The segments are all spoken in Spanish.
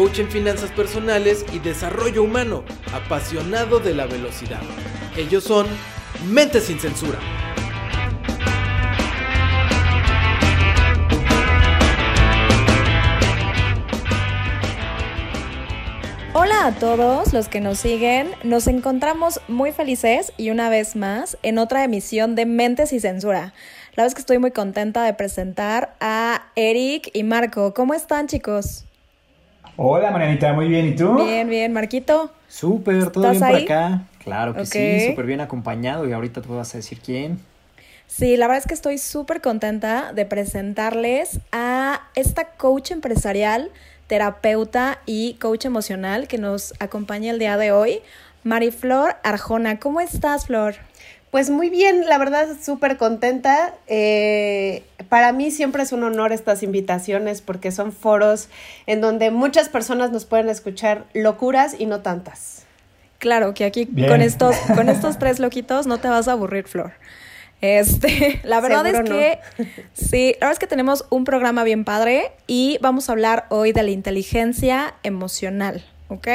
coach en finanzas personales y desarrollo humano, apasionado de la velocidad. Ellos son Mente sin Censura. Hola a todos los que nos siguen, nos encontramos muy felices y una vez más en otra emisión de Mentes y Censura. La verdad es que estoy muy contenta de presentar a Eric y Marco. ¿Cómo están chicos? Hola Marianita, muy bien, ¿y tú? Bien, bien, Marquito. Súper, todo bien por acá. Claro que sí, súper bien acompañado y ahorita te vas a decir quién. Sí, la verdad es que estoy súper contenta de presentarles a esta coach empresarial, terapeuta y coach emocional que nos acompaña el día de hoy, Mariflor Arjona. ¿Cómo estás, Flor? Pues muy bien, la verdad súper contenta. Eh, para mí siempre es un honor estas invitaciones porque son foros en donde muchas personas nos pueden escuchar locuras y no tantas. Claro que aquí Bien. con estos, con estos tres loquitos no te vas a aburrir, Flor. Este, la verdad es que sí, la verdad es que tenemos un programa bien padre y vamos a hablar hoy de la inteligencia emocional, ¿ok?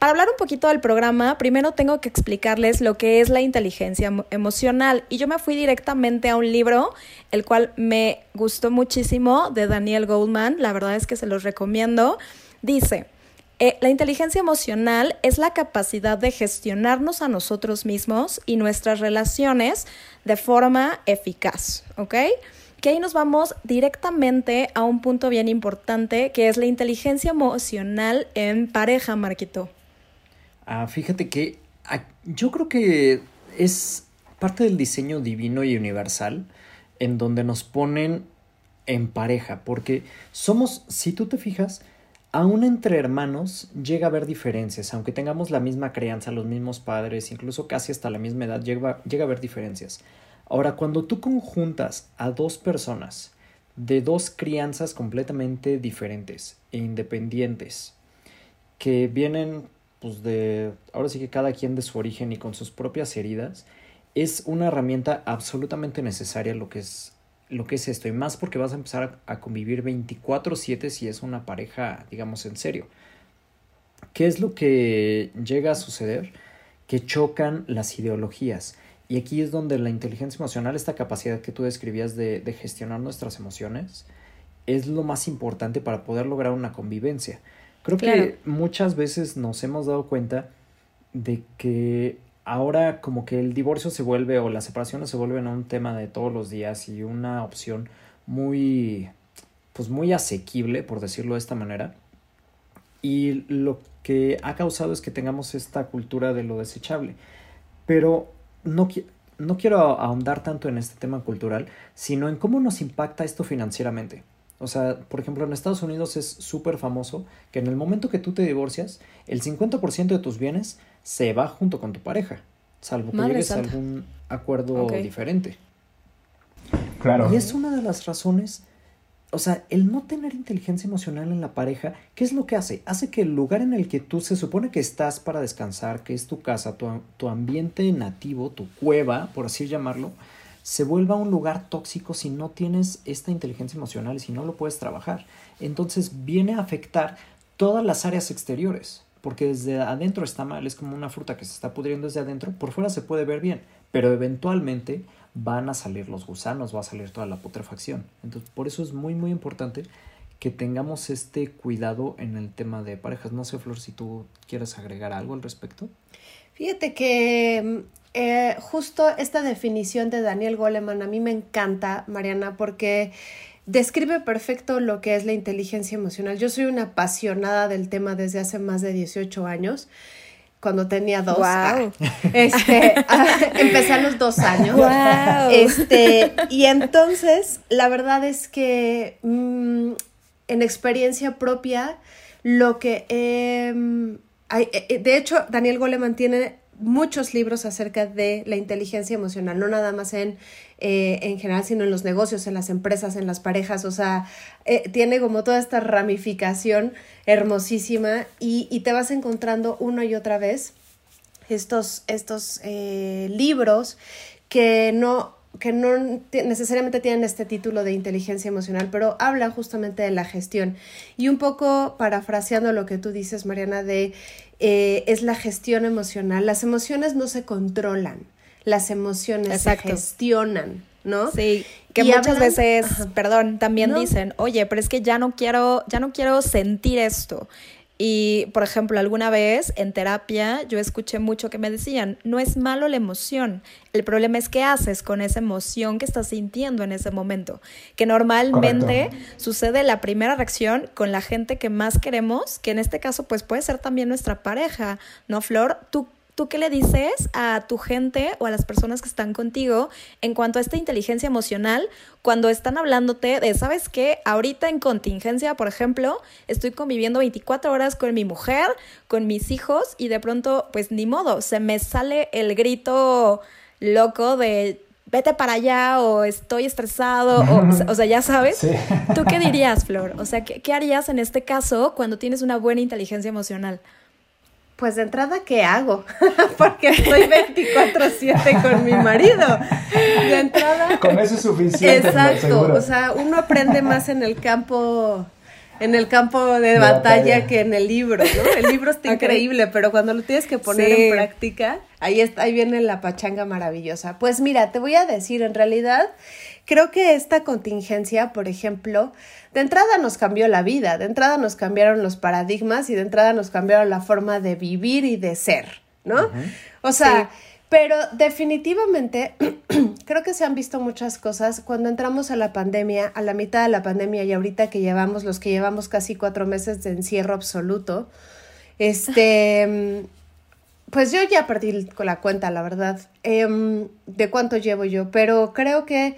Para hablar un poquito del programa, primero tengo que explicarles lo que es la inteligencia emo- emocional. Y yo me fui directamente a un libro, el cual me gustó muchísimo, de Daniel Goldman. La verdad es que se los recomiendo. Dice, eh, la inteligencia emocional es la capacidad de gestionarnos a nosotros mismos y nuestras relaciones de forma eficaz, ¿ok? Que ahí nos vamos directamente a un punto bien importante, que es la inteligencia emocional en pareja, Marquito. Ah, fíjate que ah, yo creo que es parte del diseño divino y universal en donde nos ponen en pareja, porque somos, si tú te fijas, aún entre hermanos llega a haber diferencias, aunque tengamos la misma crianza, los mismos padres, incluso casi hasta la misma edad, llega, llega a haber diferencias. Ahora, cuando tú conjuntas a dos personas de dos crianzas completamente diferentes e independientes, que vienen pues de ahora sí que cada quien de su origen y con sus propias heridas es una herramienta absolutamente necesaria lo que es lo que es esto y más porque vas a empezar a, convivir 24/7 si es una pareja digamos en serio. ¿Qué es lo que llega a suceder? Que chocan las ideologías. Y aquí es donde la inteligencia emocional, esta capacidad que tú describías de, de gestionar nuestras emociones, es lo más importante para poder lograr una convivencia. Creo Claro. que muchas veces nos hemos dado cuenta de que ahora como que el divorcio se vuelve o las separaciones se vuelven un tema de todos los días y una opción muy pues muy asequible por decirlo de esta manera. Y lo que ha causado es que tengamos esta cultura de lo desechable. Pero no, qui- no quiero ahondar tanto en este tema cultural sino en cómo nos impacta esto financieramente o sea, por ejemplo, en Estados Unidos es súper famoso que en el momento que tú te divorcias, el 50% de tus bienes se va junto con tu pareja, salvo que Madre llegues santa. a algún acuerdo diferente. Claro. Y es una de las razones, o sea, el no tener inteligencia emocional en la pareja, ¿qué es lo que hace? Hace que el lugar en el que tú se supone que estás para descansar, que es tu casa, tu, tu ambiente nativo, tu cueva, por así llamarlo, se vuelva un lugar tóxico si no tienes esta inteligencia emocional y si no lo puedes trabajar. Entonces viene a afectar todas las áreas exteriores, porque desde adentro está mal, es como una fruta que se está pudriendo desde adentro, por fuera se puede ver bien, pero eventualmente van a salir los gusanos, va a salir toda la putrefacción. Entonces, por eso es muy, muy importante que tengamos este cuidado en el tema de parejas. No sé, Flor, si tú quieres agregar algo al respecto. Fíjate que mm, eh, justo esta definición de Daniel Goleman a mí me encanta, Mariana, porque describe perfecto lo que es la inteligencia emocional. Yo soy una apasionada del tema desde hace más de 18 años. Cuando tenía dos, ah, este, ah, empecé a los dos años. Este, y entonces, la verdad es que mm, en experiencia propia, lo que he mm, eh, de hecho, Daniel Goleman tiene muchos libros acerca de la inteligencia emocional, no nada más en, eh, en general, sino en los negocios, en las empresas, en las parejas, o sea, eh, tiene como toda esta ramificación hermosísima y, y, te vas encontrando una y otra vez estos, estos eh, libros que no que no necesariamente tienen este título de inteligencia emocional, pero hablan justamente de la gestión. Y un poco parafraseando lo que tú dices, Mariana, de eh, es la gestión emocional. Las emociones no se controlan, las emociones se gestionan, ¿no? Sí, que muchas veces, perdón, también dicen, oye, pero es que ya no quiero, ya no quiero sentir esto. Y, por ejemplo, alguna vez en terapia yo escuché mucho que me decían, no es malo la emoción, el problema es qué haces con esa emoción que estás sintiendo en ese momento, que normalmente sucede la primera reacción con la gente que más queremos, que en este caso pues puede ser también nuestra pareja, ¿no, Flor? ¿Tú ¿Tú qué le dices a tu gente o a las personas que están contigo en cuanto a esta inteligencia emocional cuando están hablándote de, ¿sabes qué? Ahorita en contingencia, por ejemplo, estoy conviviendo 24 horas con mi mujer, con mis hijos y de pronto, pues ni modo, se me sale el grito loco de vete para allá o estoy estresado o, o sea, ya sabes. ¿Tú qué dirías, Flor? O sea, ¿qué, ¿qué harías en este caso cuando tienes una buena inteligencia emocional? Pues de entrada, ¿qué hago? Porque estoy 24/7 con mi marido. De entrada... Con eso es suficiente. Exacto. O sea, uno aprende más en el campo en el campo de, batalla, que en el libro, ¿no? El libro está increíble, pero cuando lo tienes que poner en práctica, ahí está, ahí viene la pachanga maravillosa. Pues mira, te voy a decir, en realidad, creo que esta contingencia, por ejemplo, de entrada nos cambió la vida, de entrada nos cambiaron los paradigmas y de entrada nos cambiaron la forma de vivir y de ser, ¿no? O sea, pero definitivamente creo que se han visto muchas cosas. Cuando entramos a la pandemia, a la mitad de la pandemia y ahorita que llevamos, los que llevamos casi cuatro meses de encierro absoluto, este, pues yo ya perdí la cuenta, la verdad, em, de cuánto llevo yo, pero creo que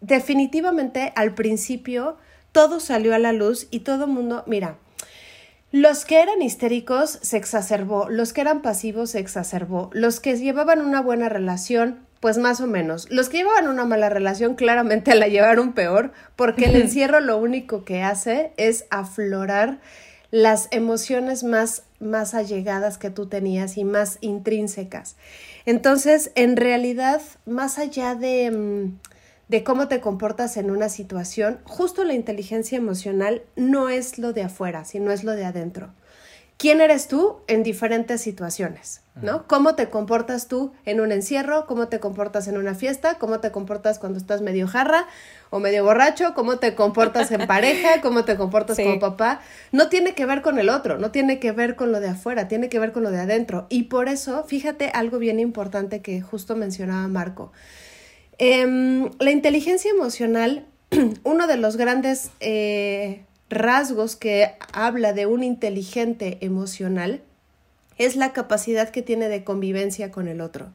definitivamente al principio todo salió a la luz y todo el mundo, mira, los que eran histéricos se exacerbó, los que eran pasivos se exacerbó, los que llevaban una buena relación, pues más o menos, los que llevaban una mala relación claramente la llevaron peor, porque el encierro lo único que hace es aflorar las emociones más, más allegadas que tú tenías y más intrínsecas. Entonces, en realidad, más allá de... Mm, de cómo te comportas en una situación, justo la inteligencia emocional no es lo de afuera, sino es lo de adentro. ¿Quién eres tú en diferentes situaciones? ¿No? ¿Cómo te comportas tú en un encierro? ¿Cómo te comportas en una fiesta? ¿Cómo te comportas cuando estás medio jarra o medio borracho? ¿Cómo te comportas en pareja? ¿Cómo te comportas como papá? No tiene que ver con el otro, no tiene que ver con lo de afuera, tiene que ver con lo de adentro. Y por eso, fíjate algo bien importante que justo mencionaba Marco. Em, la inteligencia emocional, uno de los grandes eh, rasgos que habla de un inteligente emocional es la capacidad que tiene de convivencia con el otro.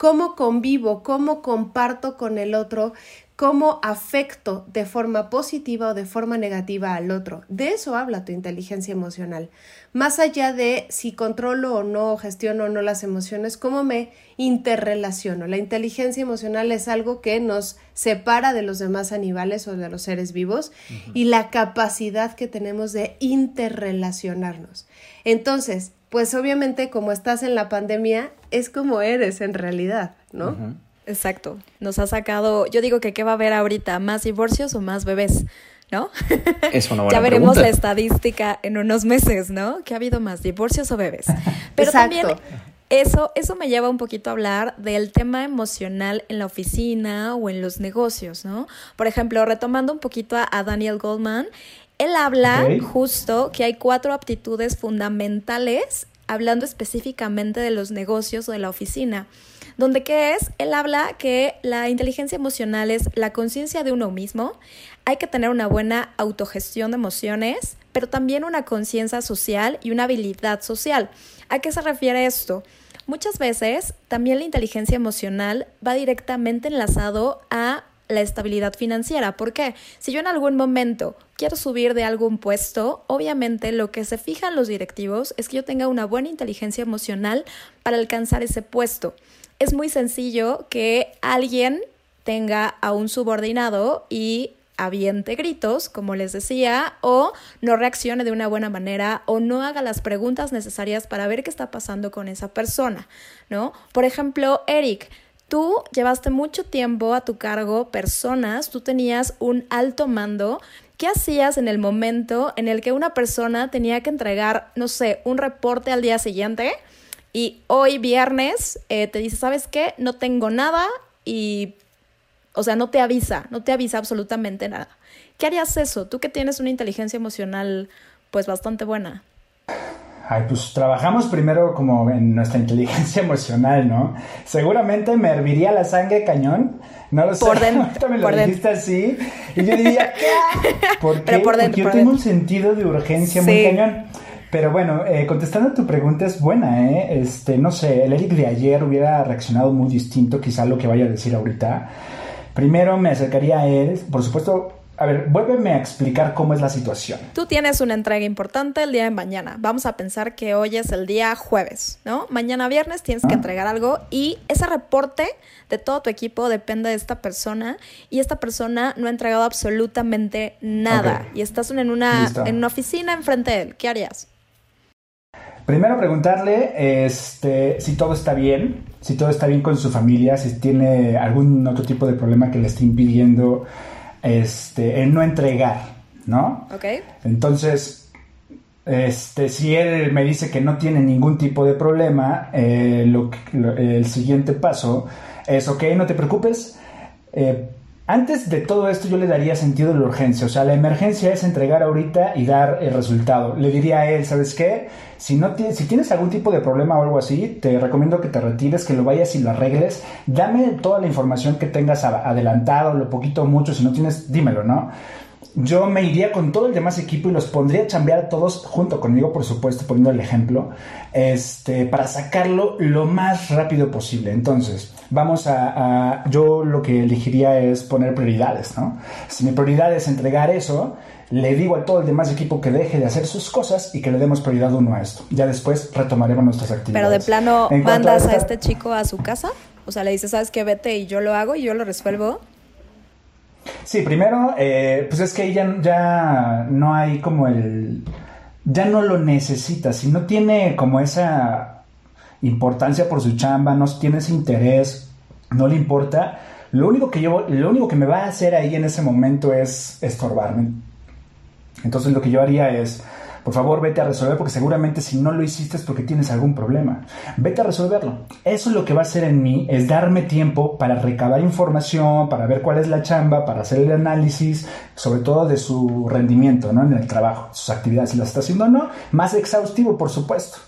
¿Cómo convivo? ¿Cómo comparto con el otro? cómo afecto de forma positiva o de forma negativa al otro. De eso habla tu inteligencia emocional. Más allá de si controlo o no, gestiono o no las emociones, cómo me interrelaciono. La inteligencia emocional es algo que nos separa de los demás animales o de los seres vivos y la capacidad que tenemos de interrelacionarnos. Entonces, pues obviamente como estás en la pandemia, es como eres en realidad, ¿no? Exacto. Nos ha sacado, yo digo que qué va a haber ahorita, más divorcios o más bebés, ¿no? Es una buena Ya veremos la estadística en unos meses, ¿no? Que ha habido más divorcios o bebés. Pero también eso, eso me lleva un poquito a hablar del tema emocional en la oficina o en los negocios, ¿no? Por ejemplo, retomando un poquito a, Daniel Goldman, él habla justo que hay cuatro aptitudes fundamentales hablando específicamente de los negocios o de la oficina donde qué es, él habla que la inteligencia emocional es la conciencia de uno mismo, hay que tener una buena autogestión de emociones, pero también una conciencia social y una habilidad social. ¿A qué se refiere esto? Muchas veces también la inteligencia emocional va directamente enlazado a la estabilidad financiera. ¿Por qué? Si yo en algún momento quiero subir de algún puesto, obviamente lo que se fijan los directivos es que yo tenga una buena inteligencia emocional para alcanzar ese puesto. Es muy sencillo que alguien tenga a un subordinado y aviente gritos, como les decía, o no reaccione de una buena manera o no haga las preguntas necesarias para ver qué está pasando con esa persona, ¿no? Por ejemplo, Eric, tú llevaste mucho tiempo a tu cargo personas, tú tenías un alto mando. ¿Qué hacías en el momento en el que una persona tenía que entregar, no sé, un reporte al día siguiente? Y hoy viernes eh, te dice, ¿sabes qué? No tengo nada y o sea, no te avisa, no te avisa absolutamente nada. ¿Qué harías eso? Tú que tienes una inteligencia emocional pues bastante buena. Ay, pues trabajamos primero como en nuestra inteligencia emocional, ¿no? Seguramente me herviría la sangre cañón. No lo por sé. Dentro, me lo por dijiste así. Y yo diría, ¿qué? ¿Por qué? por dentro, Porque yo por tengo dentro. un sentido de urgencia muy cañón. Pero bueno, eh, contestando a tu pregunta es buena, ¿eh? Este, no sé, el Eric de ayer hubiera reaccionado muy distinto quizá lo que vaya a decir ahorita. Primero me acercaría a él, por supuesto, a ver, vuélveme a explicar cómo es la situación. Tú tienes una entrega importante el día de mañana. Vamos a pensar que hoy es el día jueves, ¿no? Mañana viernes tienes que Ah. entregar algo y ese reporte de todo tu equipo depende de esta persona y esta persona no ha entregado absolutamente nada y estás en una, Listo. en una oficina enfrente de él. ¿Qué harías? Primero preguntarle este, si todo está bien, si todo está bien con su familia, si tiene algún otro tipo de problema que le esté impidiendo este, el no entregar, ¿no? ¿Ok? Entonces, este, si él me dice que no tiene ningún tipo de problema, eh, lo el siguiente paso es, ok, no te preocupes. eh, antes de todo esto yo le daría sentido de la urgencia, o sea, la emergencia es entregar ahorita y dar el resultado. Le diría a él, ¿sabes qué? Si, no ti- si tienes algún tipo de problema o algo así, te recomiendo que te retires, que lo vayas y lo arregles. Dame toda la información que tengas adelantado, lo poquito o mucho, si no tienes, dímelo, ¿no? Yo me iría con todo el demás equipo y los pondría a chambear todos junto conmigo, por supuesto, poniendo el ejemplo, este, para sacarlo lo más rápido posible. Entonces, vamos a, a- yo lo que elegiría es poner prioridades, ¿no? Si mi prioridad es entregar eso, le digo a todo el demás equipo que deje de hacer sus cosas y que le demos prioridad uno a esto. Ya después retomaremos nuestras actividades. Pero de plano mandas a esta- este chico a su casa. O sea, le dices, ¿sabes qué? Vete y yo lo hago y yo lo resuelvo. Sí, primero, eh, pues es que ya, ya no hay como el... Ya no lo necesita, si no tiene como esa importancia por su chamba, no tiene ese interés, no le importa, lo único que yo, lo único que me va a hacer ahí en ese momento es estorbarme. Entonces lo que yo haría es, por favor, vete a resolver, porque seguramente si no lo hiciste es porque tienes algún problema. Vete a resolverlo. Eso lo que va a hacer en mí es darme tiempo para recabar información, para ver cuál es la chamba, para hacer el análisis, sobre todo de su rendimiento ¿no? en el trabajo, sus actividades, si las está haciendo o no. Más exhaustivo, por supuesto.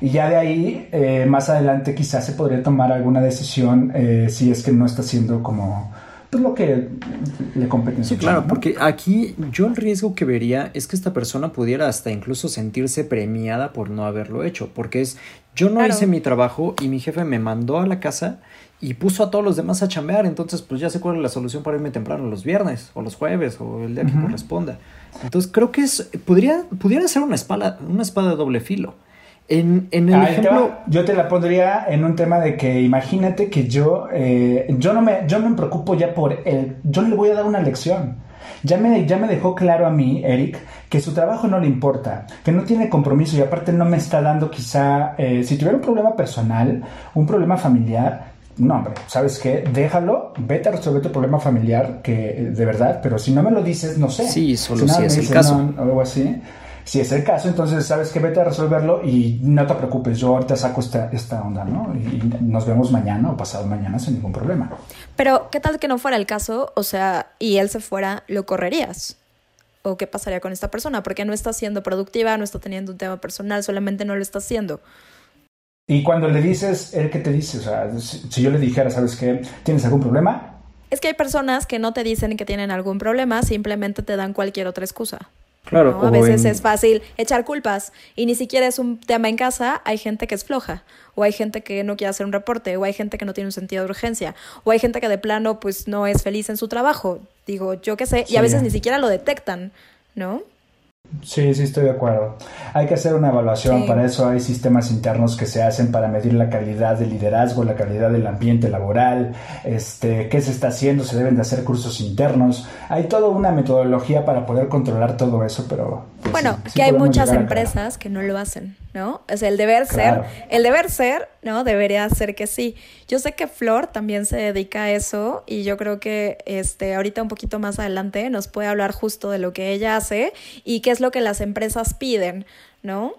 Y ya de ahí, eh, más adelante quizás se podría tomar alguna decisión eh, si es que no está haciendo como pues, lo que le compete Sí, claro, porque aquí yo el riesgo que vería es que esta persona pudiera hasta incluso sentirse premiada por no haberlo hecho, porque es, yo no Claro. hice mi trabajo y mi jefe me mandó a la casa y puso a todos los demás a chambear, entonces pues ya sé cuál es la solución para irme temprano los viernes o los jueves o el día que corresponda. Entonces creo que es, podría, pudiera ser una espada, una espada de doble filo. En, en el ejemplo... va. Yo te la pondría en un tema de que imagínate que yo, eh, yo no me, yo me preocupo ya por él, yo le voy a dar una lección. Ya me, ya me dejó claro a mí, Eric, que su trabajo no le importa, que no tiene compromiso y aparte no me está dando quizá, eh, si tuviera un problema personal, un problema familiar, no, hombre, ¿sabes qué? Déjalo, vete a resolver tu problema familiar, que eh, de verdad, pero si no me lo dices, no sé. Sí, solo si es el caso. Algo así. Si es el caso, entonces sabes que vete a resolverlo y no te preocupes, yo ahorita saco esta, esta onda, ¿no? Y nos vemos mañana o pasado mañana sin ningún problema. Pero, ¿qué tal que no fuera el caso? O sea, y él se fuera, ¿lo correrías? ¿O qué pasaría con esta persona? Porque no está siendo productiva, no está teniendo un tema personal, solamente no lo está haciendo. Y cuando le dices, ¿él qué te dice? O sea, si, si yo le dijera, ¿sabes qué? ¿Tienes algún problema? Es que hay personas que no te dicen que tienen algún problema, simplemente te dan cualquier otra excusa. Claro. A veces es fácil echar culpas y ni siquiera es un tema en casa. Hay gente que es floja, o hay gente que no quiere hacer un reporte, o hay gente que no tiene un sentido de urgencia, o hay gente que de plano pues no es feliz en su trabajo. Digo, yo qué sé, y a veces ni siquiera lo detectan, ¿no? Sí, sí, estoy de acuerdo. Hay que hacer una evaluación, para eso hay sistemas internos que se hacen para medir la calidad del liderazgo, la calidad del ambiente laboral, este, qué se está haciendo, se deben de hacer cursos internos. Hay toda una metodología para poder controlar todo eso, pero... Pues, bueno, que hay muchas empresas que no lo hacen, ¿no? Es el deber ser, el deber ser, ¿no? Debería ser que sí. Yo sé que Flor también se dedica a eso y yo creo que este, ahorita un poquito más adelante nos puede hablar justo de lo que ella hace y qué es lo que las empresas piden, ¿no?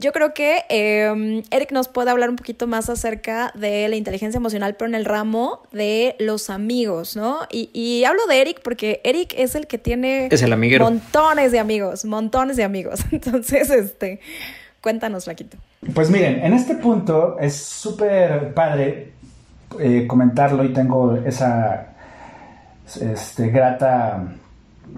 Yo creo que em, Eric nos puede hablar un poquito más acerca de la inteligencia emocional, pero en el ramo de los amigos, ¿no? Y, hablo de Eric porque Eric es el que tiene es el montones de amigos, montones de amigos. Entonces, este, cuéntanos, Laquito. Pues miren, en este punto es súper padre eh, comentarlo y tengo esa este, grata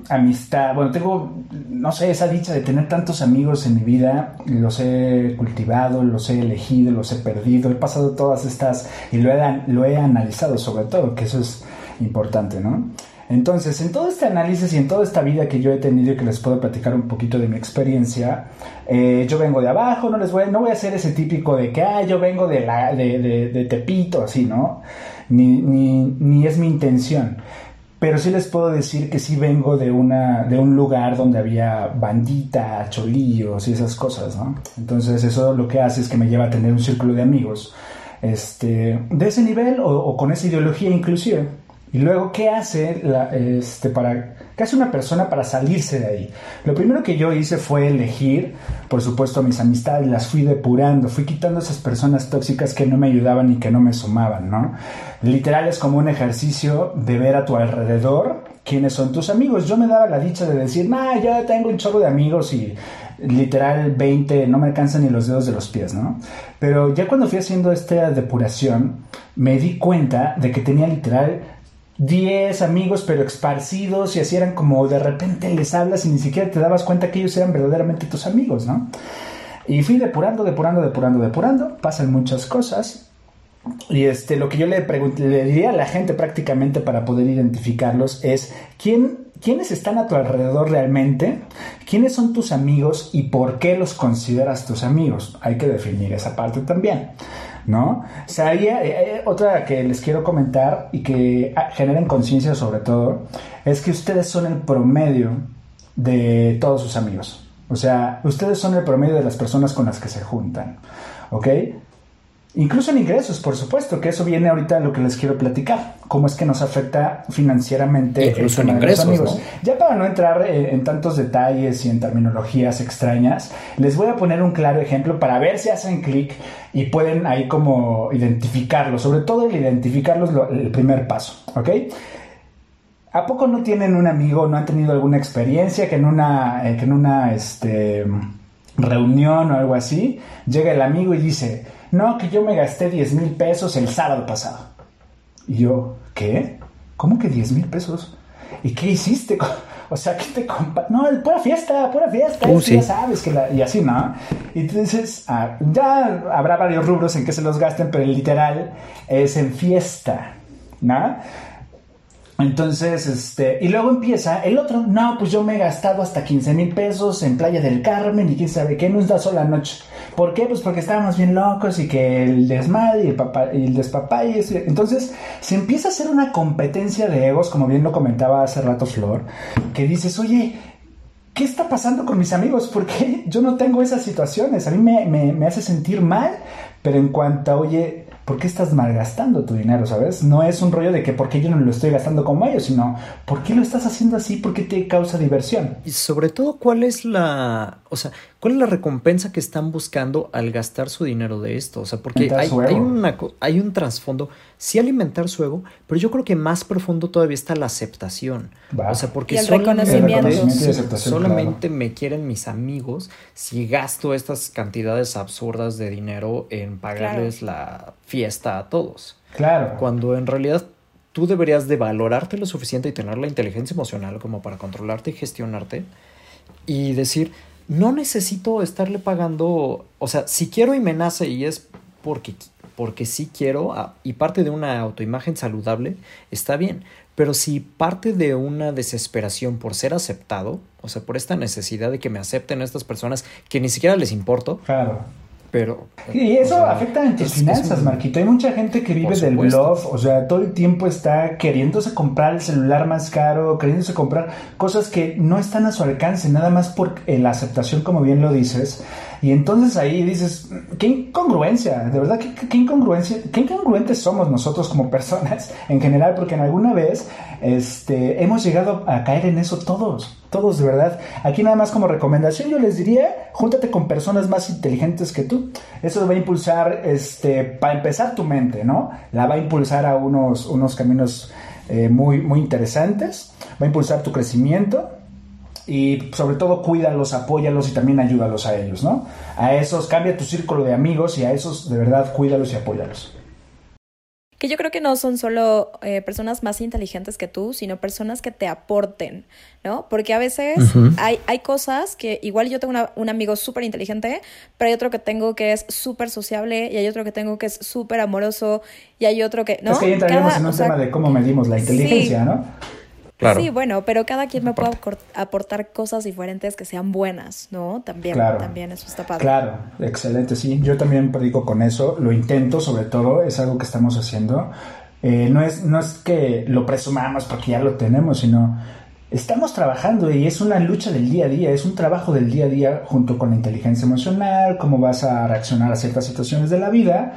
amistad, bueno, tengo, no sé, esa dicha de tener tantos amigos en mi vida, los he cultivado, los he elegido, los he perdido, he pasado todas estas y lo he, lo he analizado sobre todo, que eso es importante, ¿no? Entonces, en todo este análisis y en toda esta vida que yo he tenido y que les puedo platicar un poquito de mi experiencia, eh, yo vengo de abajo, no les voy, no voy a ser ese típico de que, ah, yo vengo de, la, de, Tepito, así, ¿no? Ni, ni, es mi intención pero sí les puedo decir que sí vengo de, una, de un lugar donde había bandita, cholillos y esas cosas, ¿no? Entonces eso lo que hace es que me lleva a tener un círculo de amigos este, de ese nivel o, con esa ideología inclusive. Y luego, ¿qué hace, este, para, ¿qué una persona para salirse de ahí? Lo primero que yo hice fue elegir, por supuesto, mis amistades, las fui depurando, fui quitando esas personas tóxicas que no me ayudaban y que no me sumaban, ¿no? Literal es como un ejercicio de ver a tu alrededor quiénes son tus amigos. Yo me daba la dicha de decir, nah, yo tengo un chorro de amigos y literal 20, no me alcanzan ni los dedos de los pies, ¿no? Pero ya cuando fui haciendo esta depuración, me di cuenta de que tenía literal 10 amigos pero esparcidos y así eran como de repente les hablas y ni siquiera te dabas cuenta que ellos eran verdaderamente tus amigos, ¿no? Y fui depurando, depurando, depurando, depurando, pasan muchas cosas. Y este, lo que yo le, le diría a la gente prácticamente para poder identificarlos es quién, quiénes están a tu alrededor realmente, quiénes son tus amigos y por qué los consideras tus amigos. Hay que definir esa parte también. ¿No? O sea, eh, eh, otra que les quiero comentar y que ah, generen conciencia sobre todo, es que ustedes son el promedio de todos sus amigos. O sea, ustedes son el promedio de las personas con las que se juntan, ¿ok? Incluso en ingresos, por supuesto, que eso viene ahorita a lo que les quiero platicar, cómo es que nos afecta financieramente. Incluso en ingresos. Ya para no entrar eh, en, tantos detalles y en terminologías extrañas, les voy a poner un claro ejemplo para ver si hacen clic y pueden ahí como identificarlo, sobre todo el identificarlos el primer paso, ¿ok? ¿A poco no tienen un amigo, no han tenido alguna experiencia que en una, eh, que en una este, reunión o algo así, llega el amigo y dice, no, que yo me gasté 10 mil pesos el sábado pasado. Y yo, ¿qué? ¿Cómo que 10 mil pesos? ¿Y qué hiciste? O sea, ¿qué te compa No, pura fiesta, pura fiesta. Uh, Ya sabes que la... Y así, ¿no? Y entonces, ah, ya habrá varios rubros en que se los gasten, pero el literal es en fiesta, ¿no? Entonces, este, y luego empieza el otro, no, pues yo me he gastado hasta 15 mil pesos en Playa del Carmen y quién sabe qué, no es una sola noche. ¿Por qué? Pues porque estábamos bien locos y que el desmadre y el, papá, y el despapá y. Entonces, se empieza a hacer una competencia de egos, como bien lo comentaba hace rato Flor, que dices, oye, ¿qué está pasando con mis amigos? ¿Por qué yo no tengo esas situaciones? A mí me, me, me hace sentir mal, pero en cuanto oye, ¿por qué estás malgastando tu dinero, sabes? No es un rollo de que por qué yo no lo estoy gastando como ellos, sino ¿por qué lo estás haciendo así? ¿Por qué te causa diversión? Y sobre todo, ¿cuál es la, o sea, cuál es la recompensa que están buscando al gastar su dinero de esto? O sea, porque hay, hay, hay un trasfondo, sí alimentar su ego, pero yo creo que más profundo todavía está la aceptación. O sea, porque solamente, solamente me quieren mis amigos si gasto estas cantidades absurdas de dinero en pagarles la fiesta a todos. Claro. Cuando en realidad tú deberías de valorarte lo suficiente y tener la inteligencia emocional como para controlarte y gestionarte y decir, no necesito estarle pagando, o sea, si quiero y me nace y es porque, porque sí quiero ah, y parte de una autoimagen saludable, está bien. Pero si parte de una desesperación por ser aceptado, o sea, por esta necesidad de que me acepten estas personas que ni siquiera les importo, claro pero... Y eso afecta en tus finanzas, Marquito. Hay mucha gente que vive del bluff, o sea, todo el tiempo está queriéndose comprar el celular más caro, queriéndose comprar cosas que no están a su alcance, nada más por eh, la aceptación, como bien lo dices. Y entonces ahí dices, qué incongruencia, de verdad, qué, incongruencia, qué incongruentes somos nosotros como personas en general, porque en alguna vez este, hemos llegado a caer en eso todos, todos de verdad. Aquí nada más como recomendación yo les diría, júntate con personas más inteligentes que tú. Eso va a impulsar, este, para empezar tu mente, ¿no? La va a impulsar a unos, unos caminos eh, muy, muy interesantes, va a impulsar tu crecimiento y sobre todo cuídalos, apóyalos y también ayúdalos a ellos, ¿no? A esos, cambia tu círculo de amigos y a esos de verdad cuídalos y apóyalos. Que yo creo que no son solo eh, personas más inteligentes que tú, sino personas que te aporten, ¿no? Porque a veces hay, hay cosas que igual yo tengo un amigo súper inteligente, pero hay otro que tengo que es súper sociable y hay otro que tengo que es súper amoroso y hay otro que... ¿no? Es que ya entraríamos en un tema de cómo medimos la inteligencia, ¿no? Sí, bueno, pero cada quien me puede aportar cosas diferentes que sean buenas, ¿no? También, también eso está padre. Claro, excelente, sí. Yo también predico con eso, lo intento sobre todo, es algo que estamos haciendo. Eh, no, es, no es que lo presumamos porque ya lo tenemos, sino estamos trabajando y es una lucha del día a día, es un trabajo del día a día junto con la inteligencia emocional, cómo vas a reaccionar a ciertas situaciones de la vida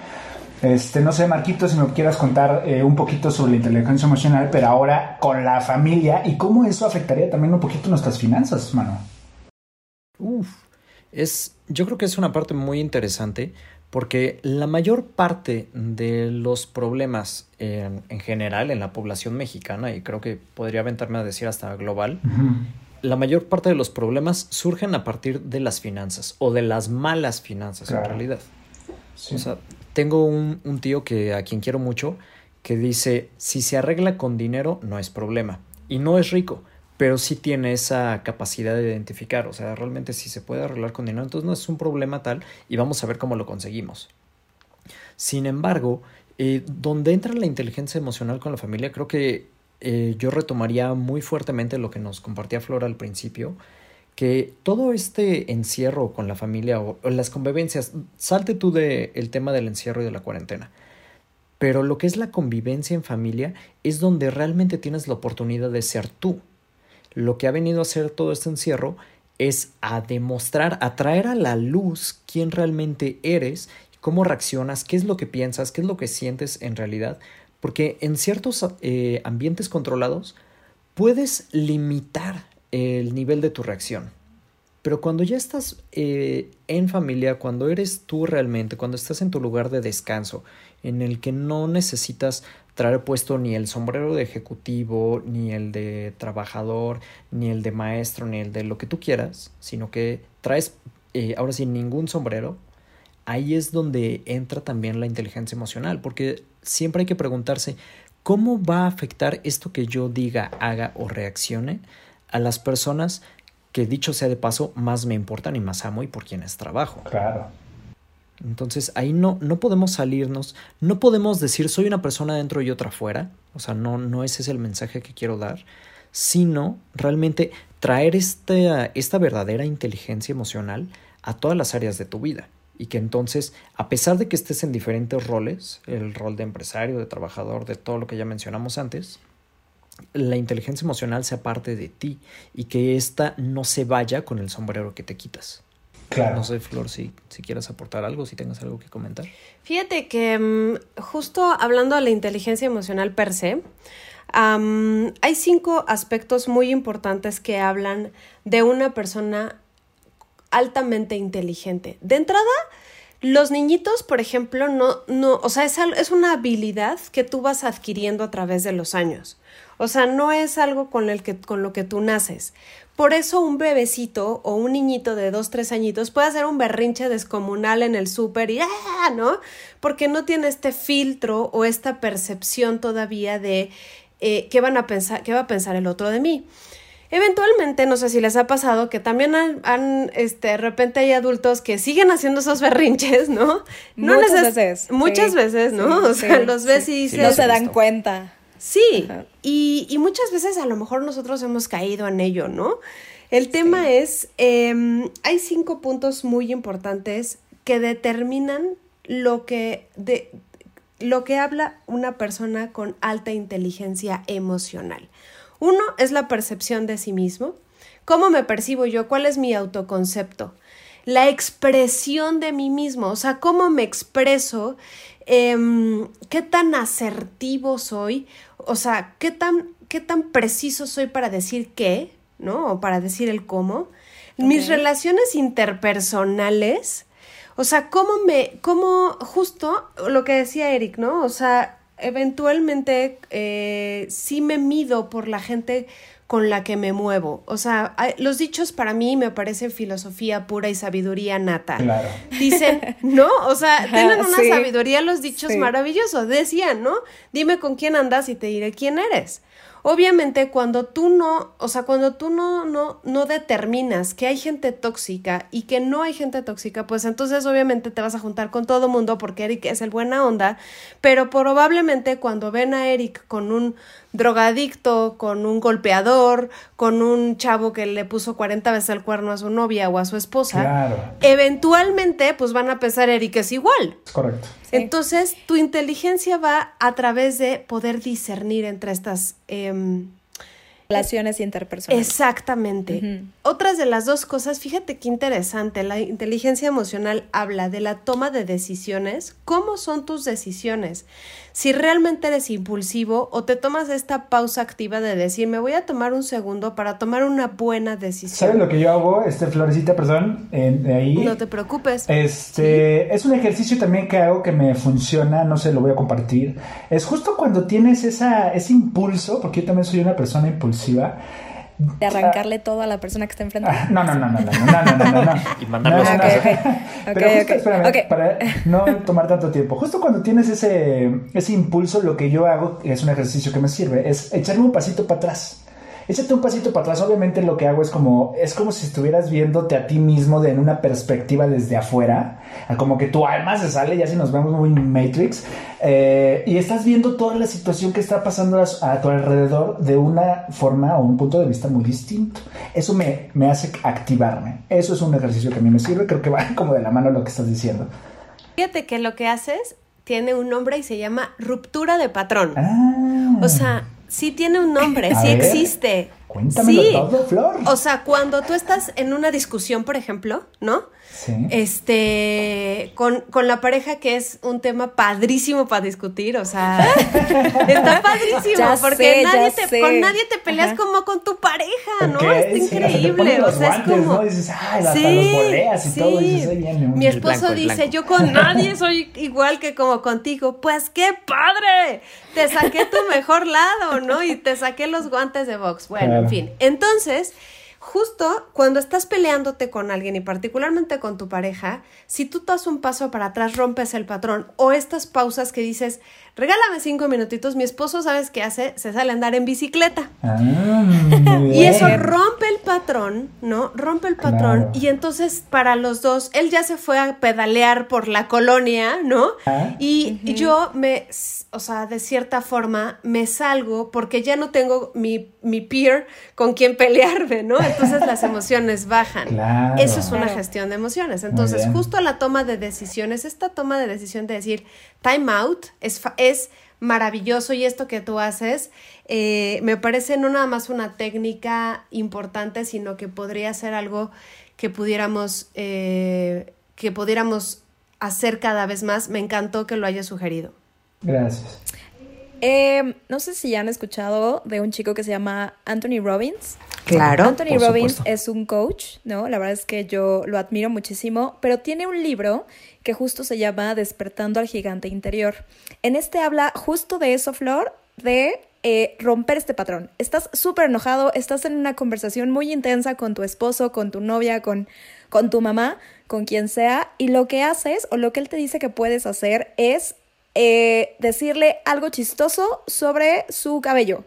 este, no sé, Marquito, si me quieras contar eh, un poquito sobre la inteligencia emocional, pero ahora con la familia y cómo eso afectaría también un poquito nuestras finanzas, mano. Uf, es, yo creo que es una parte muy interesante porque la mayor parte de los problemas en, general en la población mexicana, y creo que podría aventarme a decir hasta global, la mayor parte de los problemas surgen a partir de las finanzas o de las malas finanzas en realidad. O sea, tengo un, tío que a quien quiero mucho que dice, si se arregla con dinero no es problema. Y no es rico, pero sí tiene esa capacidad de identificar. O sea, realmente si se puede arreglar con dinero, entonces no es un problema tal y vamos a ver cómo lo conseguimos. Sin embargo, eh, donde entra la inteligencia emocional con la familia, creo que eh, yo retomaría muy fuertemente lo que nos compartía Flora al principio, que todo este encierro con la familia o, las convivencias, salte tú del el tema del encierro y de la cuarentena, pero lo que es la convivencia en familia es donde realmente tienes la oportunidad de ser tú. Lo que ha venido a hacer todo este encierro es a demostrar, a traer a la luz quién realmente eres, cómo reaccionas, qué es lo que piensas, qué es lo que sientes en realidad, porque en ciertos eh, ambientes controlados puedes limitar el nivel de tu reacción. Pero cuando ya estás eh, en familia, cuando eres tú realmente, cuando estás en tu lugar de descanso, en el que no necesitas traer puesto ni el sombrero de ejecutivo, ni el de trabajador, ni el de maestro, ni el de lo que tú quieras, sino que traes eh, ahora sí ningún sombrero, ahí es donde entra también la inteligencia emocional, porque siempre hay que preguntarse, ¿cómo va a afectar esto que yo diga, haga o reaccione a las personas que dicho sea de paso, más me importan y más amo y por quienes trabajo. Claro. Entonces ahí no, no podemos salirnos, no podemos decir soy una persona dentro y otra fuera, o sea, no, no ese es el mensaje que quiero dar, sino realmente traer esta, esta verdadera inteligencia emocional a todas las áreas de tu vida. Y que entonces, a pesar de que estés en diferentes roles, el rol de empresario, de trabajador, de todo lo que ya mencionamos antes, la inteligencia emocional sea parte de ti y que ésta no se vaya con el sombrero que te quitas. Claro. No sé, Flor, si, si quieres aportar algo, si tengas algo que comentar. Fíjate que mm, justo hablando de la inteligencia emocional per se, hay cinco aspectos muy importantes que hablan de una persona altamente inteligente. De entrada, los niñitos, por ejemplo, no, no, o sea, es, es una habilidad que tú vas adquiriendo a través de los años. O sea, no es algo con, el que, con lo que tú naces. Por eso un bebecito o un niñito de dos, tres añitos puede hacer un berrinche descomunal en el súper y ¡ah! ¿no? Porque no tiene este filtro o esta percepción todavía de eh, qué van a pensar, qué va a pensar el otro de mí. Eventualmente, no sé si les ha pasado que también han, este, de repente hay adultos que siguen haciendo esos berrinches, ¿no? no muchas veces. Muchas veces, ¿no? o sea, los ves y dices... no se dan cuenta. Sí, y, y, muchas veces a lo mejor nosotros hemos caído en ello, ¿no? El tema es, em, hay cinco puntos muy importantes que determinan lo que, de, lo que habla una persona con alta inteligencia emocional. Uno es la percepción de sí mismo. ¿Cómo me percibo yo? ¿Cuál es mi autoconcepto? La expresión de mí mismo, o sea, cómo me expreso, em, qué tan asertivo soy, o sea, qué tan, qué tan preciso soy para decir qué, ¿no? O para decir el cómo. Mis relaciones interpersonales, o sea, cómo me, cómo, justo lo que decía Eric, ¿no? O sea, eventualmente eh, sí me mido por la gente con la que me muevo. O sea, los dichos para mí me parecen filosofía pura y sabiduría nata. Claro. Dicen, ¿no? O sea, tienen una sabiduría los dichos maravillosos. Decían, ¿no? Dime con quién andas y te diré quién eres. Obviamente cuando tú no, o sea, cuando tú no, no, no determinas que hay gente tóxica y que no hay gente tóxica, pues entonces obviamente te vas a juntar con todo mundo porque Eric es el buena onda, pero probablemente cuando ven a Eric con un drogadicto, con un golpeador, con un chavo que le puso 40 veces el cuerno a su novia o a su esposa, eventualmente pues van a pensar Eric es igual. correcto. Entonces, tu inteligencia va a través de poder discernir entre estas... Em, Relaciones interpersonales. Exactamente. Otras de las dos cosas, fíjate qué interesante, la inteligencia emocional habla de la toma de decisiones. ¿Cómo son tus decisiones? Si realmente eres impulsivo o te tomas esta pausa activa de decir, me voy a tomar un segundo para tomar una buena decisión. ¿Sabes lo que yo hago, este Florecita, perdón? de ahí. No te preocupes. Este, es un ejercicio también que hago que me funciona, no sé, lo voy a compartir. Es justo cuando tienes esa, ese impulso, porque yo también soy una persona impulsiva de arrancarle todo a la persona que está enfrente. no, no, no, no, no, no, no, no, no. y mandarlo a Pero justo, espérame, para no tomar tanto tiempo. Justo cuando tienes ese, ese impulso, lo que yo hago, es un ejercicio que me sirve, es echarme un pasito para atrás échate un pasito para atrás. Obviamente lo que hago es como, es como si estuvieras viéndote a ti mismo de, en una perspectiva desde afuera, como que tu alma se sale, ya si nos vemos muy Matrix, eh, y estás viendo toda la situación que está pasando a, tu alrededor de una forma o un punto de vista muy distinto. Eso me, me hace activarme. Eso es un ejercicio que a mí me sirve, creo que va como de la mano lo que estás diciendo. Fíjate que lo que haces tiene un nombre y se llama ruptura de patrón. Ah. O sea, sí tiene un nombre, sí existe. Cuéntamelo todo, Flor. O sea, cuando tú estás en una discusión, por ejemplo, ¿no? Sí. Este, con, con la pareja que es un tema padrísimo para discutir, o sea, está padrísimo, porque nadie te, con nadie te peleas como con tu pareja, ¿no? Está increíble, o sea, es como... ¿no? Dices, ay, hasta los boleas y todo, eso Mi esposo dice, yo con nadie soy igual que como contigo, pues qué padre, te saqué tu mejor lado, ¿no? Y te saqué los guantes de box, bueno. En fin, entonces, justo cuando estás peleándote con alguien y particularmente con tu pareja, si tú das un paso para atrás, rompes el patrón o estas pausas que dices, regálame cinco minutitos, mi esposo, ¿sabes qué hace? Se sale a andar en bicicleta. Ah, y eso rompe el patrón, ¿no? Rompe el patrón y entonces para los dos, él ya se fue a pedalear por la colonia, ¿no? Ah. Y yo me, o sea, de cierta forma, me salgo porque ya no tengo mi, mi peer con quien pelearme, ¿no? Entonces las emociones bajan. Eso es una gestión de emociones. Entonces, justo la toma de decisiones, esta toma de decisión de decir time out es, es maravilloso y esto que tú haces eh, me parece no nada más una técnica importante, sino que podría ser algo que pudiéramos, eh, que pudiéramos hacer cada vez más. Me encantó que lo hayas sugerido. Gracias. Em, no sé si ya han escuchado de un chico que se llama Anthony Robbins. Claro. Anthony Robbins es un coach, ¿no? La verdad es que yo lo admiro muchísimo, pero tiene un libro que justo se llama Despertando al Gigante Interior. En este habla justo de eso, Flor, de eh, romper este patrón. Estás súper enojado, estás en una conversación muy intensa con tu esposo, con tu novia, con, con tu mamá, con quien sea, y lo que haces o lo que él te dice que puedes hacer es eh, decirle algo chistoso sobre su cabello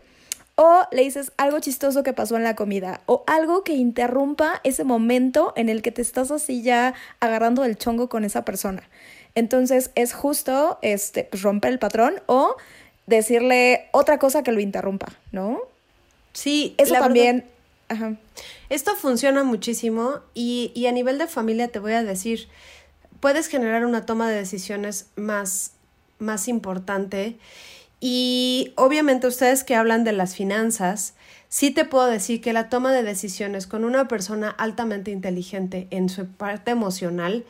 O le dices algo chistoso que pasó en la comida o algo que interrumpa ese momento en el que te estás así ya agarrando el chongo con esa persona. Entonces es justo este, romper el patrón o decirle otra cosa que lo interrumpa, ¿no? Sí, eso también. Esto funciona muchísimo y, y a nivel de familia te voy a decir, puedes generar una toma de decisiones más, más importante. Y obviamente ustedes que hablan de las finanzas, sí te puedo decir que la toma de decisiones con una persona altamente inteligente en su parte emocional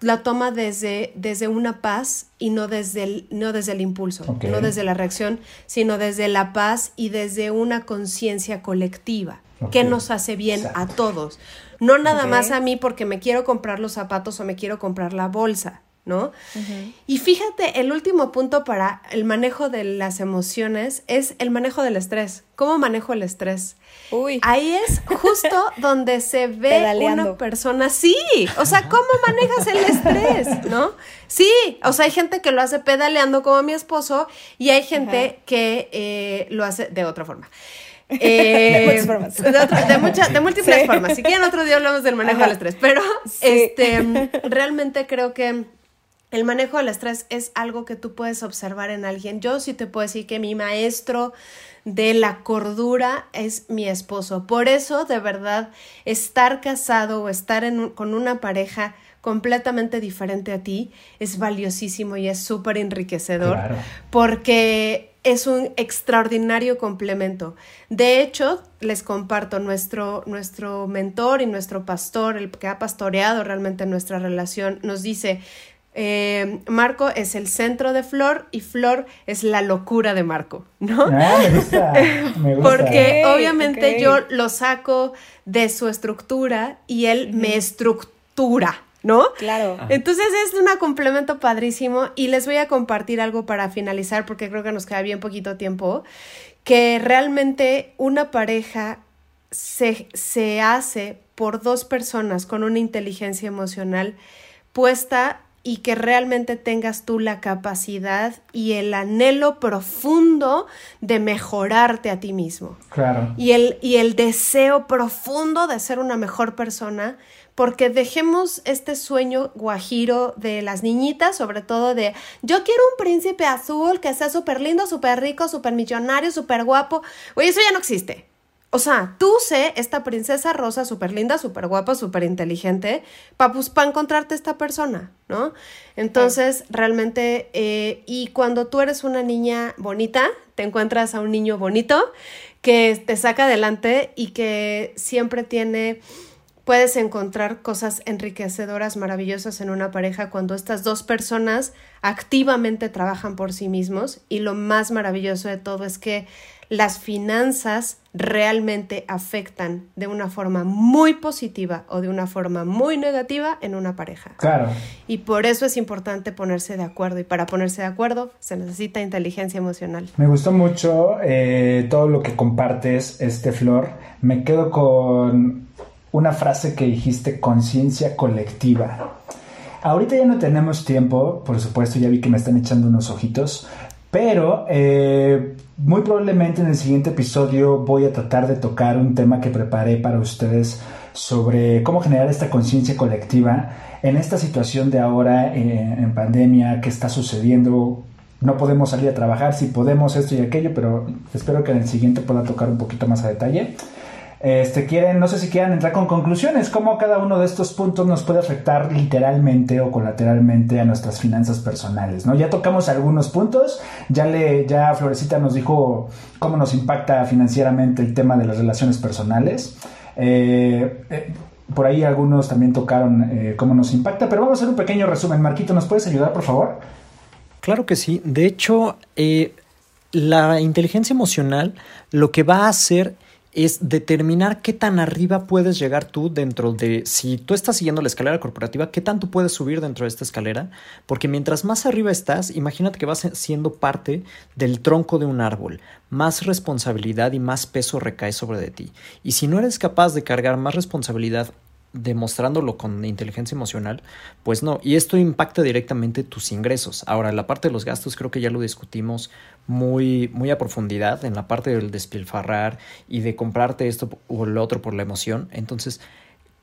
la toma desde, desde una paz y no desde el, no desde el impulso, no desde la reacción, sino desde la paz y desde una conciencia colectiva que nos hace bien a todos. No nada más a mí porque me quiero comprar los zapatos o me quiero comprar la bolsa. ¿No? Y fíjate, el último punto para el manejo de las emociones es el manejo del estrés. ¿Cómo manejo el estrés? Uy. Ahí es justo donde se ve una persona. Sí, o sea, ¿cómo manejas el estrés? ¿No? Sí, o sea, hay gente que lo hace pedaleando como mi esposo y hay gente que eh, lo hace de otra forma. de muchas formas. De, múltiples formas. Si quieren, otro día hablamos del manejo del estrés. Pero este, realmente creo que el manejo del estrés es algo que tú puedes observar en alguien. Yo sí te puedo decir que mi maestro de la cordura es mi esposo. Por eso, de verdad, estar casado o estar con una pareja completamente diferente a ti es valiosísimo y es súper enriquecedor porque es un extraordinario complemento. De hecho, les comparto, nuestro, nuestro mentor y nuestro pastor, el que ha pastoreado realmente nuestra relación, nos dice, eh, Marco es el centro de Flor y Flor es la locura de Marco, ¿no? Ah, me gusta, Porque obviamente yo lo saco de su estructura y él me estructura, ¿no? Claro. Entonces es un complemento padrísimo y les voy a compartir algo para finalizar porque creo que nos queda bien poquito tiempo, que realmente una pareja se, se hace por dos personas con una inteligencia emocional puesta y que realmente tengas tú la capacidad y el anhelo profundo de mejorarte a ti mismo. Claro. Y el, y el deseo profundo de ser una mejor persona, porque dejemos este sueño guajiro de las niñitas, sobre todo de yo quiero un príncipe azul que sea súper lindo, súper rico, súper millonario, súper guapo. Oye, eso ya no existe. O sea, tú sé esta princesa rosa súper linda, súper guapa, súper inteligente, para pues, pa encontrarte esta persona, ¿no? Entonces, realmente, eh, y cuando tú eres una niña bonita, te encuentras a un niño bonito que te saca adelante y que siempre tiene, puedes encontrar cosas enriquecedoras, maravillosas en una pareja cuando estas dos personas activamente trabajan por sí mismos y lo más maravilloso de todo es que las finanzas realmente afectan de una forma muy positiva o de una forma muy negativa en una pareja. Claro. Y por eso es importante ponerse de acuerdo. Y para ponerse de acuerdo se necesita inteligencia emocional. Me gustó mucho eh, todo lo que compartes, este Flor. Me quedo con una frase que dijiste, conciencia colectiva. Ahorita ya no tenemos tiempo, por supuesto, ya vi que me están echando unos ojitos, pero eh, muy probablemente en el siguiente episodio voy a tratar de tocar un tema que preparé para ustedes sobre cómo generar esta conciencia colectiva en esta situación de ahora eh, en pandemia que está sucediendo. No podemos salir a trabajar, si podemos esto y aquello, pero espero que en el siguiente pueda tocar un poquito más a detalle. Este, quieren, no sé si quieran entrar con conclusiones, cómo cada uno de estos puntos nos puede afectar literalmente o colateralmente a nuestras finanzas personales, ¿no? Ya tocamos algunos puntos, ya le, ya Florecita nos dijo cómo nos impacta financieramente el tema de las relaciones personales. Eh, eh, por ahí algunos también tocaron eh, cómo nos impacta, pero vamos a hacer un pequeño resumen. Marquito, ¿nos puedes ayudar, por favor? Claro que sí. De hecho, la inteligencia emocional lo que va a hacer es determinar qué tan arriba puedes llegar tú dentro de, si tú estás siguiendo la escalera corporativa, qué tanto puedes subir dentro de esta escalera, porque mientras más arriba estás, imagínate que vas siendo parte del tronco de un árbol, más responsabilidad y más peso recae sobre de ti. Y si no eres capaz de cargar más responsabilidad demostrándolo con inteligencia emocional, pues no. Y esto impacta directamente tus ingresos. Ahora, la parte de los gastos creo que ya lo discutimos muy, muy a profundidad en la parte del despilfarrar y de comprarte esto o lo otro por la emoción. Entonces,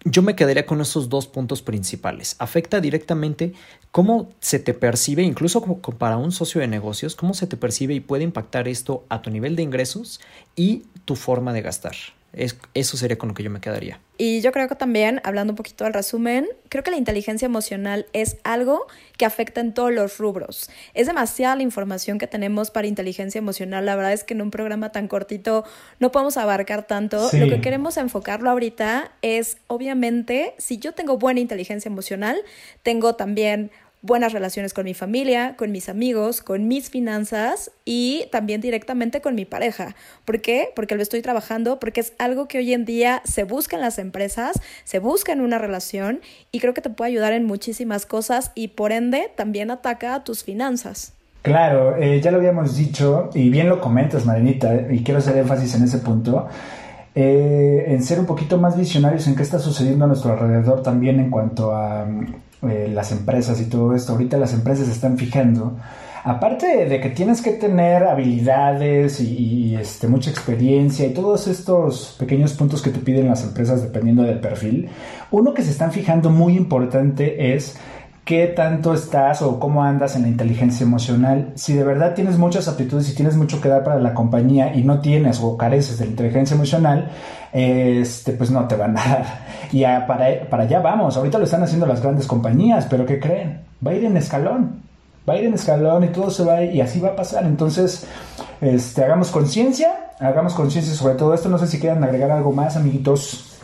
yo me quedaría con esos dos puntos principales. Afecta directamente cómo se te percibe, incluso como para un socio de negocios, cómo se te percibe y puede impactar esto a tu nivel de ingresos y tu forma de gastar eso sería con lo que yo me quedaría. Y yo creo que también, hablando un poquito del resumen, creo que la inteligencia emocional es algo que afecta en todos los rubros. Es demasiada la información que tenemos para inteligencia emocional. La verdad es que en un programa tan cortito no podemos abarcar tanto. Lo que queremos enfocarlo ahorita es, obviamente, si yo tengo buena inteligencia emocional, tengo también buenas relaciones con mi familia, con mis amigos, con mis finanzas y también directamente con mi pareja. ¿Por qué? Porque lo estoy trabajando, porque es algo que hoy en día se busca en las empresas, se busca en una relación y creo que te puede ayudar en muchísimas cosas y por ende también ataca a tus finanzas. Claro, eh, ya lo habíamos dicho y bien lo comentas, Marinita, y quiero hacer énfasis en ese punto. Eh, en ser un poquito más visionarios en qué está sucediendo a nuestro alrededor también en cuanto a eh, las empresas y todo esto. Ahorita las empresas están fijando. Aparte de que tienes que tener habilidades y, este, mucha experiencia y todos estos pequeños puntos que te piden las empresas dependiendo del perfil, uno que se están fijando muy importante es qué tanto estás o cómo andas en la inteligencia emocional. Si de verdad tienes muchas aptitudes y tienes mucho que dar para la compañía y no tienes o careces de la inteligencia emocional, este, pues no te van a dar. Y para, para allá vamos. Ahorita lo están haciendo las grandes compañías, pero ¿qué creen? Va a ir en escalón. Va a ir en escalón y todo se va y así va a pasar. Entonces, este, hagamos conciencia, hagamos conciencia sobre todo esto. No sé si quieran agregar algo más, amiguitos.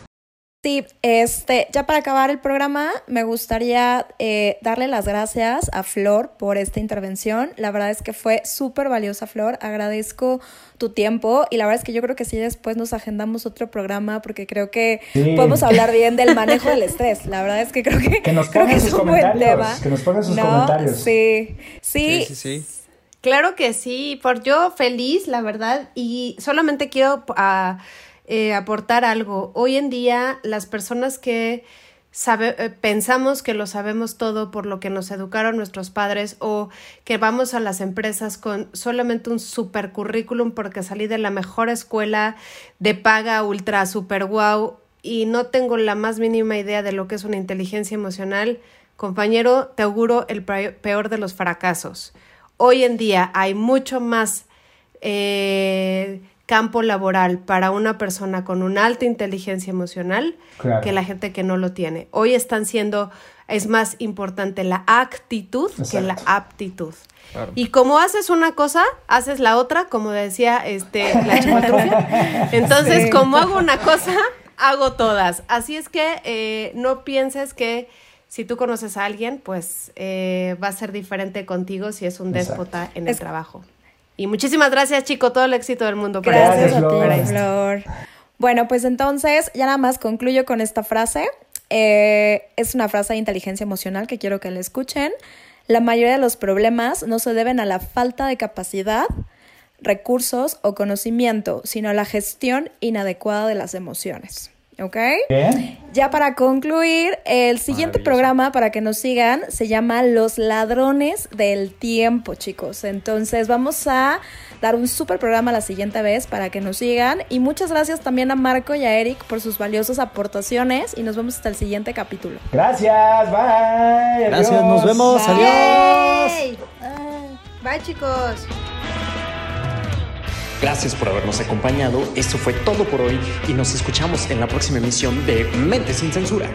Sí, este, ya para acabar el programa, me gustaría eh, darle las gracias a Flor por esta intervención. La verdad es que fue súper valiosa, Flor. Agradezco tu tiempo y la verdad es que yo creo que sí después nos agendamos otro programa porque creo que podemos hablar bien del manejo del estrés. La verdad es que creo que, que nos pongan sus comentarios. Que nos pongan sus comentarios. Sí, sí. sí, Claro que sí, por yo feliz, la verdad, y solamente quiero... Uh, eh, aportar algo. Hoy en día las personas que eh, pensamos que lo sabemos todo por lo que nos educaron nuestros padres o que vamos a las empresas con solamente un super currículum porque salí de la mejor escuela de paga ultra super wow y no tengo la más mínima idea de lo que es una inteligencia emocional, compañero, te auguro el peor de los fracasos. Hoy en día hay mucho más eh, campo laboral para una persona con una alta inteligencia emocional que la gente que no lo tiene. Hoy están siendo, es más importante la actitud que la aptitud. Y como haces una cosa, haces la otra, como decía este, la Entonces, como hago una cosa, hago todas. Así es que eh, no pienses que si tú conoces a alguien, pues eh, va a ser diferente contigo si es un déspota en el trabajo. Y muchísimas gracias, chico, todo el éxito del mundo. Gracias, a ti, Flor. Bueno, pues entonces ya nada más concluyo con esta frase. Eh, es una frase de inteligencia emocional que quiero que la escuchen. La mayoría de los problemas no se deben a la falta de capacidad, recursos o conocimiento, sino a la gestión inadecuada de las emociones. ¿Ok? Ya para concluir, el siguiente programa para que nos sigan se llama Los Ladrones del Tiempo, chicos. Entonces vamos a dar un super programa la siguiente vez para que nos sigan. Y muchas gracias también a Marco y a Eric por sus valiosas aportaciones. Y nos vemos hasta el siguiente capítulo. Gracias, bye. Gracias, nos vemos. Adiós. Bye, chicos. Gracias por habernos acompañado. Esto fue todo por hoy y nos escuchamos en la próxima emisión de Mente sin Censura.